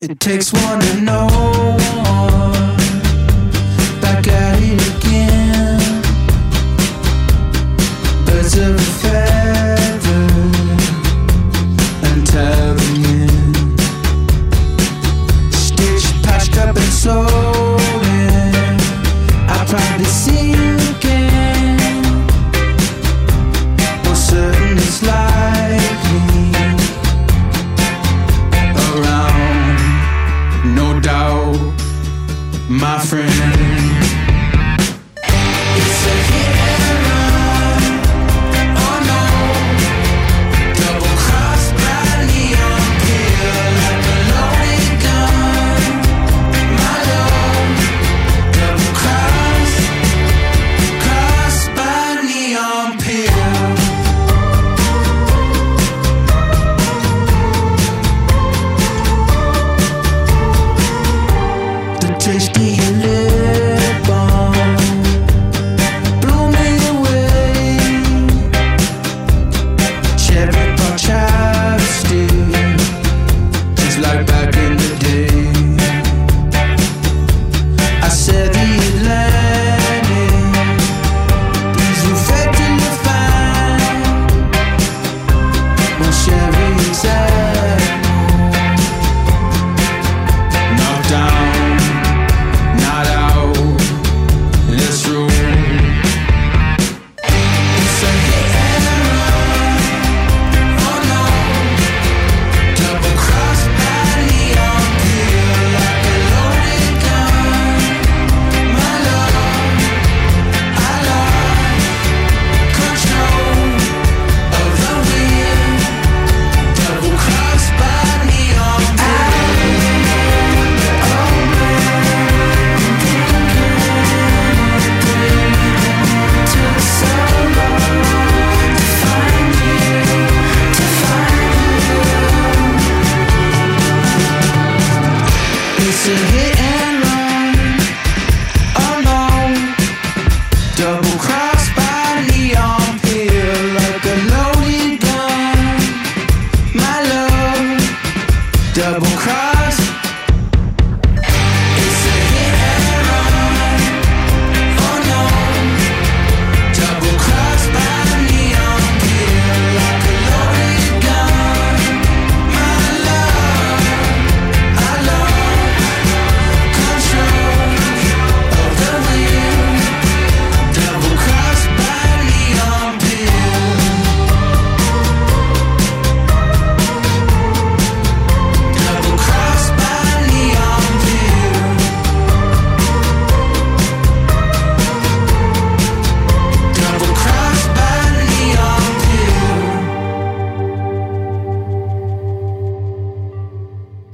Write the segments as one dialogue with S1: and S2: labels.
S1: It takes one to know one. Friend.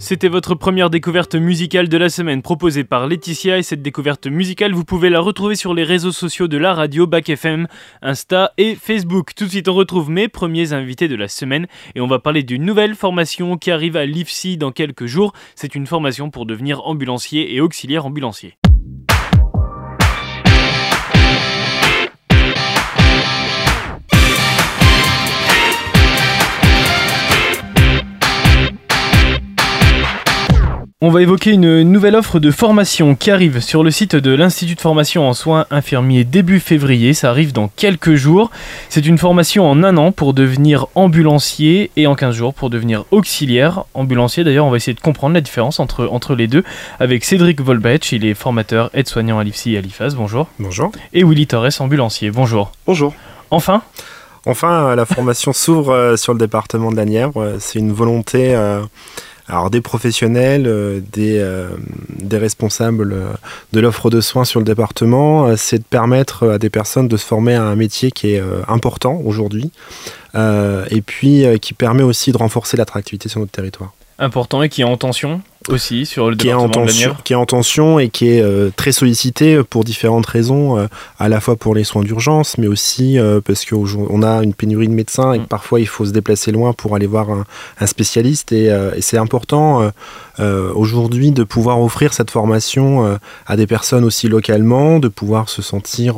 S2: C'était votre première découverte musicale de la semaine proposée par Laetitia et cette découverte musicale vous pouvez la retrouver sur les réseaux sociaux de la radio Bac FM, Insta et Facebook. Tout de suite on retrouve mes premiers invités de la semaine et on va parler d'une nouvelle formation qui arrive à l'IFSI dans quelques jours. C'est une formation pour devenir ambulancier et auxiliaire ambulancier. On va évoquer une nouvelle offre de formation qui arrive sur le site de l'Institut de formation en soins infirmiers début février. Ça arrive dans quelques jours. C'est une formation en un an pour devenir ambulancier et en 15 jours pour devenir auxiliaire ambulancier. D'ailleurs, on va essayer de comprendre la différence entre, entre les deux avec Cédric Volbech. Il est formateur aide-soignant à l'IFSI et à l'IFAS. Bonjour.
S3: Bonjour.
S2: Et Willy Torres, ambulancier. Bonjour.
S3: Bonjour.
S2: Enfin,
S3: Enfin, euh, la formation s'ouvre euh, sur le département de la Nièvre. Euh, C'est une volonté euh, alors des professionnels, euh, des, euh, des responsables euh, de l'offre de soins sur le département, c'est de permettre à des personnes de se former à un métier qui est important aujourd'hui et puis qui permet aussi de renforcer l'attractivité sur notre territoire.
S2: important et qui est en tension? Aussi sur le
S3: qui est, en tension, qui est en tension et qui est euh, très sollicité pour différentes raisons, euh, à la fois pour les soins d'urgence, mais aussi euh, parce qu'on a une pénurie de médecins et que
S2: Mm.
S3: parfois il faut se déplacer loin pour aller voir un, un spécialiste. Et, euh, et c'est important aujourd'hui de pouvoir offrir cette formation à des personnes aussi localement, de pouvoir se sentir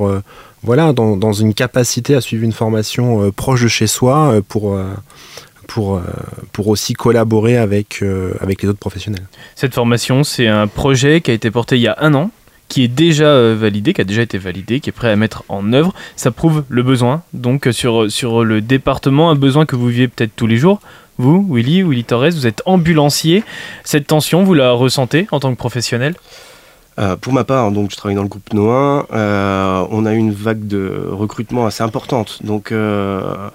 S3: voilà, dans, dans une capacité à suivre une formation proche de chez soi pour... pour, euh, pour aussi collaborer avec, euh, avec les autres professionnels.
S2: Cette formation, c'est un projet qui a été porté il y a un an, qui est déjà euh, validé, qui a déjà été validé, qui est prêt à mettre en œuvre. Ça prouve le besoin, donc sur, sur le département, un besoin que vous vivez peut-être tous les jours. Vous, Willy, Willy Torres, vous êtes ambulancier. Cette tension, vous la ressentez en tant que professionnel?
S4: Euh, pour ma part, donc je travaille dans le groupe No1. euh, on a eu une vague de recrutement assez importante. Donc, euh,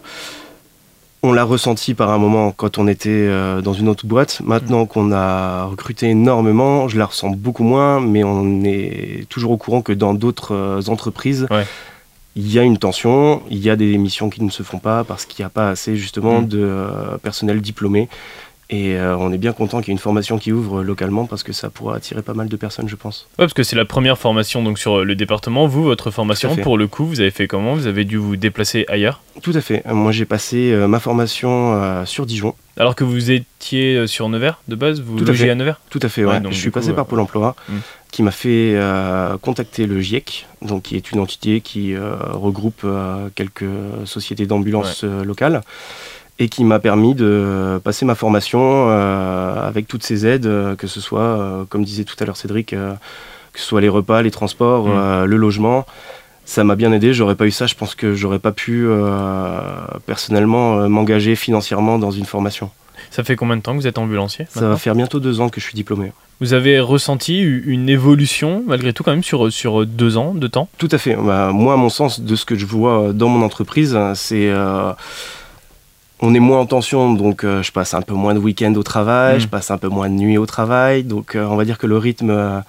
S4: on l'a ressenti par un moment quand on était euh, dans une autre boîte. Maintenant qu'on a recruté énormément, je la ressens beaucoup moins, mais on est toujours au courant que dans d'autres euh, entreprises,
S2: Ouais.
S4: il y a une tension, il y a des missions qui ne se font pas parce qu'il n'y a pas assez justement
S2: Mm.
S4: de euh, personnel diplômé. Et euh, on est bien content qu'il y ait une formation qui ouvre localement parce que ça pourra attirer pas mal de personnes, je pense.
S2: Ouais, parce que c'est la première formation donc sur le département. Vous, votre formation, pour le coup, vous avez fait comment? Vous avez dû vous déplacer ailleurs?
S4: Tout à fait. Euh, Moi, j'ai passé euh, ma formation euh, sur Dijon.
S2: Alors que vous étiez euh, sur Nevers de base? Vous
S4: Tout à fait.
S2: à Nevers?
S4: Tout à fait,
S2: Ouais,
S4: ouais.
S2: donc
S4: je suis
S2: coup,
S4: passé
S2: euh,
S4: par Pôle emploi,
S2: hmm.
S4: qui m'a fait euh, contacter le GIEC, donc qui est une entité qui euh, regroupe euh, quelques sociétés d'ambulance euh, locales, et qui m'a permis de passer ma formation euh, avec toutes ces aides, euh, que ce soit, euh, comme disait tout à l'heure Cédric, euh, que ce soit les repas, les transports, euh, le logement. Ça m'a bien aidé. J'aurais pas eu ça, je pense que j'aurais pas pu personnellement m'engager financièrement dans une formation.
S2: Ça fait combien de temps que vous êtes ambulancier
S4: Ça va faire bientôt deux ans que je suis diplômé.
S2: Vous avez ressenti une évolution, malgré tout, quand même, sur, sur deux ans de temps?
S4: Tout à fait. Bah, moi, à mon sens, de ce que je vois dans mon entreprise, c'est. On est moins en tension, donc euh, je passe un peu moins de week-end au travail,
S2: Mm.
S4: je passe un peu moins de nuit au travail, donc euh, on va dire que le rythme euh,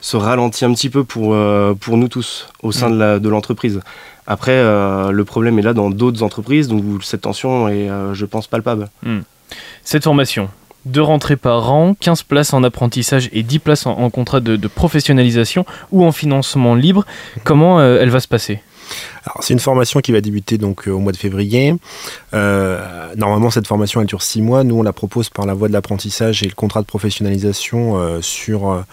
S4: se ralentit un petit peu pour, pour nous tous au sein
S2: Mm.
S4: de l'entreprise. Après, le problème est là dans d'autres entreprises, donc où cette tension est, je pense, palpable.
S2: Cette formation, deux rentrées par an, 15 places en apprentissage et 10 places en, en contrat de, de professionnalisation ou en financement libre, comment elle va se passer?
S3: C'est une formation qui va débuter donc euh, au mois de février. Euh, normalement, cette formation dure six mois. Nous, on la propose par la voie de l'apprentissage et le contrat de professionnalisation euh, sur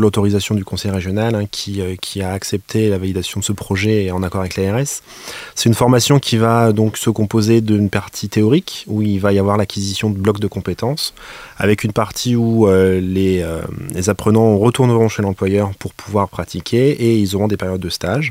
S3: l'autorisation du conseil régional hein, qui a accepté la validation de ce projet et en accord avec l'ARS. C'est une formation qui va donc se composer d'une partie théorique où il va y avoir l'acquisition de blocs de compétences, avec une partie où les apprenants retourneront chez l'employeur pour pouvoir pratiquer et ils auront des périodes de stage.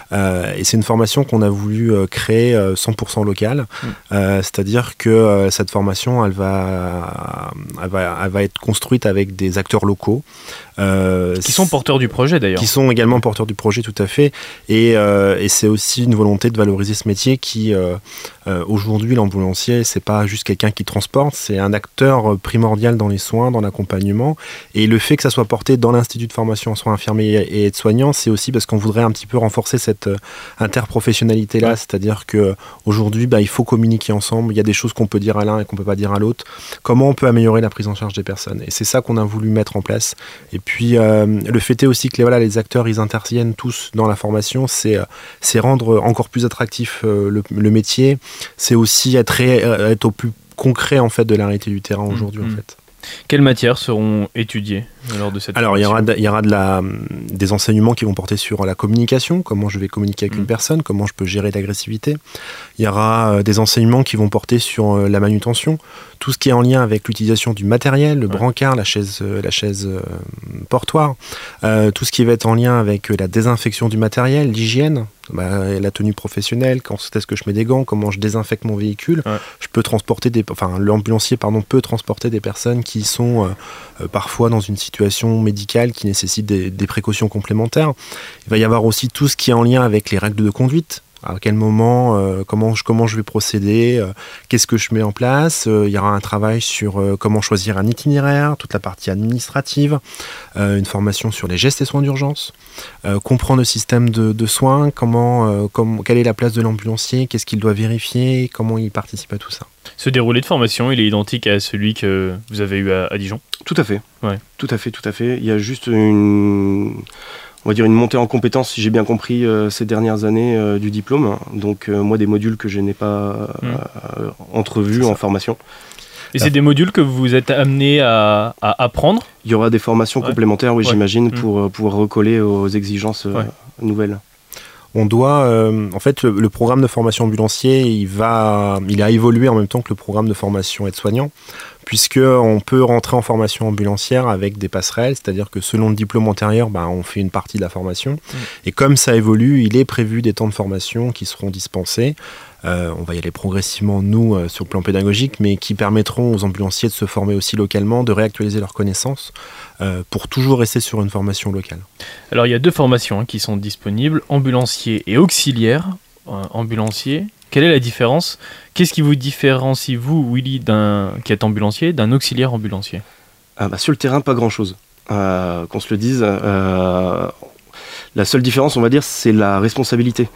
S3: Euh, et c'est une formation qu'on a voulu euh, créer euh, 100% locale,
S2: Mm.
S3: Euh, c'est-à-dire que euh, cette formation, elle va, elle va, elle va être construite avec des acteurs locaux. euh,
S2: Qui sont porteurs du projet d'ailleurs.
S3: qui sont également porteurs du projet, tout à fait. Et, euh, et c'est aussi une volonté de valoriser ce métier qui, euh, euh, aujourd'hui, l'ambulancier, c'est pas juste quelqu'un qui transporte, c'est un acteur euh, primordial dans les soins, dans l'accompagnement. Et le fait que ça soit porté dans l'Institut de formation en soins infirmiers et aides-soignants, c'est aussi parce qu'on voudrait un petit peu renforcer cette euh, interprofessionnalité-là.
S2: Ouais.
S3: C'est-à-dire que aujourd'hui, bah, il faut communiquer ensemble. Il y a des choses qu'on peut dire à l'un et qu'on peut pas dire à l'autre. Comment on peut améliorer la prise en charge des personnes? Et c'est ça qu'on a voulu mettre en place. Et puis, euh, le fait est aussi que les, voilà, les acteurs, ils interviennent tous dans la formation. C'est euh, c'est rendre encore plus attractif euh, le, le métier. C'est aussi être, euh, au plus concret en fait de la réalité du terrain aujourd'hui
S2: Mhm.
S3: en fait.
S2: Quelles matières seront étudiées lors de cette
S3: Alors il y aura, de- il y aura de la, des enseignements qui vont porter sur la communication, comment je vais communiquer avec une personne, comment je peux gérer l'agressivité. Il y aura euh, des enseignements qui vont porter sur euh, la manutention, tout ce qui est en lien avec l'utilisation du matériel, le
S2: Ouais.
S3: brancard, la chaise, euh, la chaise portoir, euh, tout ce qui va être en lien avec la désinfection du matériel, l'hygiène, bah, la tenue professionnelle, quand est-ce que je mets des gants, comment je désinfecte mon véhicule.
S2: Ouais.
S3: Je peux transporter des, enfin l'ambulancier pardon peut transporter des personnes qui sont euh, euh, parfois dans une situation médicale qui nécessite des, des précautions complémentaires. Il va y avoir aussi tout ce qui est en lien avec les règles de conduite. À quel moment, euh, comment, je, comment je vais procéder, euh, qu'est-ce que je mets en place. Euh, il y aura un travail sur euh, comment choisir un itinéraire, toute la partie administrative, euh, une formation sur les gestes et soins d'urgence, euh, comprendre le système de, de soins, comment, euh, comme- quelle est la place de l'ambulancier, qu'est-ce qu'il doit vérifier, comment il participe à tout ça.
S2: Ce déroulé de formation, il est identique à celui que vous avez eu à, à Dijon?
S4: Tout à fait.
S2: Ouais.
S4: Tout à fait, tout à fait. Il y a juste une, on va dire une montée en compétences, si j'ai bien compris, euh, ces dernières années euh, du diplôme. Donc euh, moi, des modules que je n'ai pas
S2: Mm.
S4: euh, entrevus en formation.
S2: Et c'est des modules que vous êtes amené à, à apprendre?
S4: Il y aura des formations
S2: Ouais.
S4: complémentaires, oui,
S2: Ouais.
S4: j'imagine,
S2: Mm.
S4: pour pouvoir recoller aux exigences
S2: Ouais.
S4: nouvelles.
S3: On doit, euh, en fait, le, le programme de formation ambulancier, il va, il a évolué en même temps que le programme de formation aide-soignant, puisque on peut rentrer en formation ambulancière avec des passerelles, c'est-à-dire que selon le diplôme antérieur, ben, on fait une partie de la formation, et comme ça évolue, il est prévu des temps de formation qui seront dispensés. Euh, on va y aller progressivement, nous, euh, sur le plan pédagogique, mais qui permettront aux ambulanciers de se former aussi localement, de réactualiser leurs connaissances, euh, pour toujours rester sur une formation locale.
S2: Alors il y a deux formations hein, qui sont disponibles, ambulancier et auxiliaire. Euh, ambulancier, quelle est la différence? Qu'est-ce qui vous différencie, vous, Willy, d'un qui est ambulancier, d'un auxiliaire ambulancier?
S4: Ah bah, sur le terrain, pas grand-chose. Euh, Qu'on se le dise. euh, la seule différence, on va dire, c'est la responsabilité.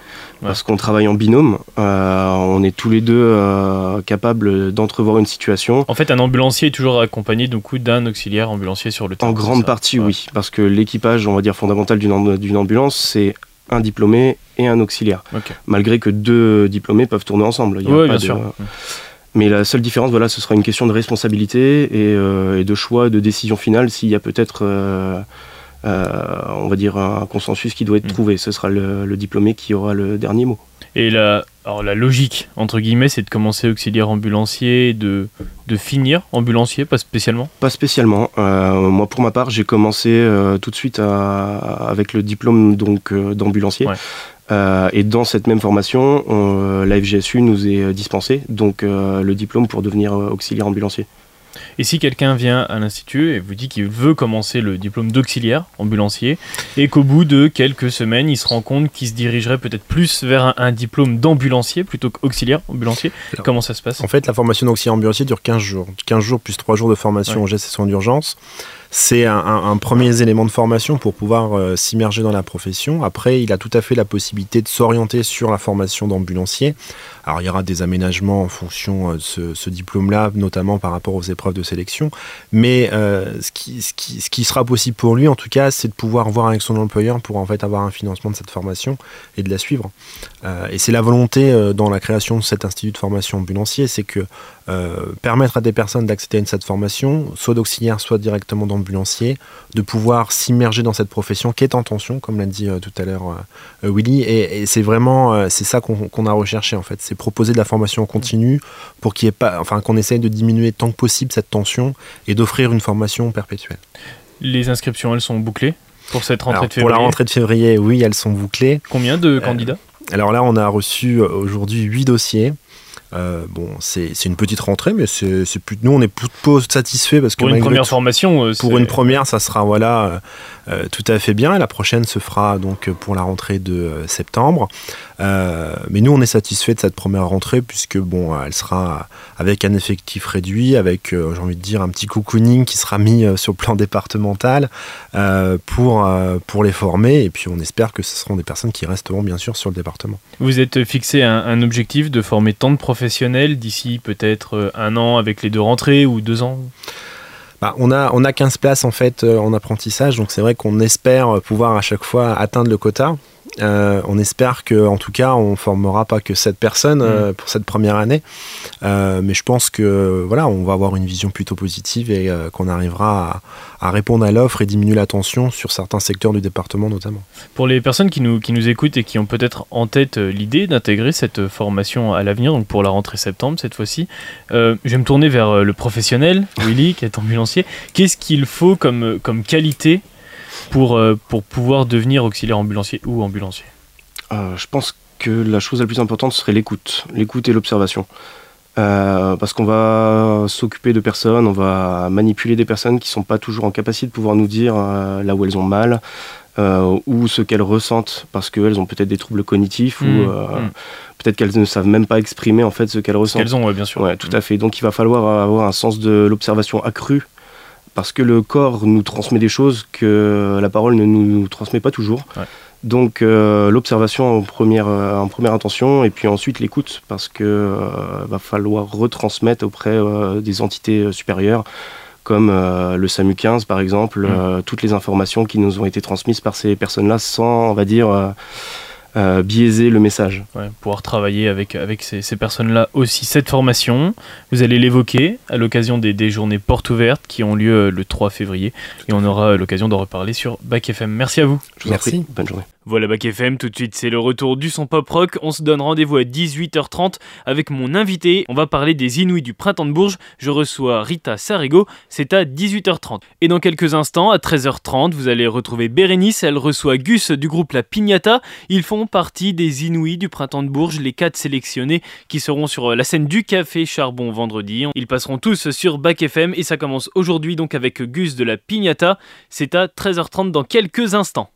S4: Parce qu'on travaille en binôme, euh, on est tous les deux euh, capables d'entrevoir une situation.
S2: En fait, un ambulancier est toujours accompagné du coup d'un auxiliaire ambulancier sur le terrain.
S4: En grande partie,
S2: Ouais.
S4: oui. Parce que l'équipage, on va dire, fondamental d'une amb- d'une ambulance, c'est un diplômé et un auxiliaire. Malgré que deux diplômés peuvent tourner ensemble. Il y a
S2: Ouais,
S4: pas
S2: bien
S4: de-
S2: sûr.
S4: Mais la seule différence, voilà, ce sera une question de responsabilité et, euh, et de choix, de décision finale. S'il y a peut-être, on va dire, un consensus qui doit être
S2: Mm.
S4: trouvé, ce sera le, le diplômé qui aura le dernier mot.
S2: Et la, alors la logique, entre guillemets, c'est de commencer auxiliaire ambulancier, de, de finir ambulancier, pas spécialement?
S4: Pas spécialement. Euh, moi, pour ma part, j'ai commencé euh, tout de suite à- avec le diplôme donc euh, d'ambulancier.
S2: Ouais.
S4: Euh, et dans cette même formation, on- la FGSU nous est dispensée donc euh, le diplôme pour devenir euh, auxiliaire ambulancier.
S2: Et si quelqu'un vient à l'Institut et vous dit qu'il veut commencer le diplôme d'auxiliaire ambulancier, et qu'au bout de quelques semaines, il se rend compte qu'il se dirigerait peut-être plus vers un, un diplôme d'ambulancier plutôt qu'auxiliaire ambulancier,
S3: Alors,
S2: comment ça se passe?
S3: En fait, la formation d'auxiliaire ambulancier dure 15 jours. 15 jours plus 3 jours de formation
S2: Ouais.
S3: en soins d'urgence. C'est un, premier élément de formation pour pouvoir euh, s'immerger dans la profession. Après, il a tout à fait la possibilité de s'orienter sur la formation d'ambulancier. Alors, il y aura des aménagements en fonction euh, de ce, diplôme-là, notamment par rapport aux épreuves de sélection. Mais euh, ce, qui, sera possible pour lui, en tout cas, c'est de pouvoir voir avec son employeur pour en fait avoir un financement de cette formation et de la suivre. Et c'est la volonté dans la création de cet institut de formation ambulancier, c'est que permettre à des personnes d'accéder à cette formation, soit d'auxiliaire, soit directement d'ambulancier, de pouvoir s'immerger dans cette profession qui est en tension, comme l'a dit euh, tout à l'heure euh, Willy. Et, et c'est vraiment euh, c'est ça qu'on a recherché en fait, c'est proposer de la formation continue pour qu'il y ait pas, enfin qu'on essaye de diminuer tant que possible cette tension et d'offrir une formation perpétuelle.
S2: Les inscriptions, elles sont bouclées pour cette rentrée
S3: Alors,
S2: de
S3: pour
S2: février.
S3: la rentrée de février, oui, elles sont bouclées.
S2: Combien de candidats?
S3: Alors là, on a reçu aujourd'hui 8 dossiers. Euh, bon, c'est une petite rentrée, mais c'est plus, nous, on est plutôt satisfaits parce que
S2: Pour une première
S3: tout-
S2: formation, euh,
S3: pour une première, ça sera voilà euh, tout à fait bien. La prochaine se fera donc pour la rentrée de septembre. Euh, mais nous, on est satisfait de cette première rentrée puisque bon, elle sera avec un effectif réduit, avec j'ai envie de dire un petit cocooning qui sera mis sur le plan départemental pour pour les former. Et puis on espère que ce seront des personnes qui resteront bien sûr sur le département.
S2: Vous êtes fixé un, un objectif de former tant de d'ici peut-être euh, un an avec les deux rentrées ou deux ans?
S3: Bah, on, a, on a 15 places en fait euh, en apprentissage, donc c'est vrai qu'on espère pouvoir à chaque fois atteindre le quota. Euh, on espère que, en tout cas, on formera pas que 7 personnes euh, pour cette première année, Euh, mais je pense que voilà, on va avoir une vision plutôt positive et qu'on arrivera à, à répondre à l'offre et diminuer la tension sur certains secteurs du département notamment.
S2: Pour les personnes qui nous, qui nous écoutent et qui ont peut-être en tête l'idée d'intégrer cette formation à l'avenir, donc pour la rentrée septembre cette fois-ci, je vais me tourner vers le professionnel, Willy, qui est ambulancier. Qu'est-ce qu'il faut comme, comme qualité pour, euh, pour pouvoir devenir auxiliaire ambulancier ou ambulancier
S4: Euh, je pense que la chose la plus importante serait l'écoute, l'écoute et l'observation. Euh, parce qu'on va s'occuper de personnes, on va manipuler des personnes qui sont pas toujours en capacité de pouvoir nous dire euh, là où elles ont mal euh, ou ce qu'elles ressentent parce qu'elles ont peut-être des troubles cognitifs
S2: Mmh,
S4: ou euh,
S2: mmh.
S4: peut-être qu'elles ne savent même pas exprimer en fait ce qu'elles ressentent.
S2: qu'elles ont, ouais, bien sûr.
S4: Ouais, tout à fait. Donc il va falloir avoir un sens de l'observation accru parce que le corps nous transmet des choses que la parole ne nous transmet pas toujours.
S2: Ouais.
S4: Donc euh, l'observation en première, euh, en première intention et puis ensuite l'écoute parce que euh, va falloir retransmettre auprès euh, des entités supérieures comme le SAMU 15 par exemple,
S2: Mm.
S4: euh, toutes les informations qui nous ont été transmises par ces personnes-là sans, on va dire, euh, biaiser le message.
S2: Ouais, pouvoir travailler avec, avec ces, ces personnes-là aussi. Cette formation, vous allez l'évoquer à l'occasion des, des journées portes ouvertes qui ont lieu le 3 février et on aura l'occasion d'en reparler sur Bac FM. Merci à vous.
S4: Je vous en
S3: Merci.
S4: prie. Bonne journée.
S2: Voilà Bac FM, tout de suite c'est le retour du son pop rock. On se donne rendez-vous à 18h30 avec mon invité. On va parler des Inouïs du printemps de Bourges. Je reçois Rita Sarego, c'est à 18h30. Et dans quelques instants, à 13h30, vous allez retrouver Bérénice. Elle reçoit Gus du groupe La Pignata. Ils font partie des Inouïs du printemps de Bourges, les quatre sélectionnés qui seront sur la scène du Café Charbon vendredi. Ils passeront tous sur Bac FM et ça commence aujourd'hui donc avec Gus de La Pignata. C'est à 13h30 dans quelques instants.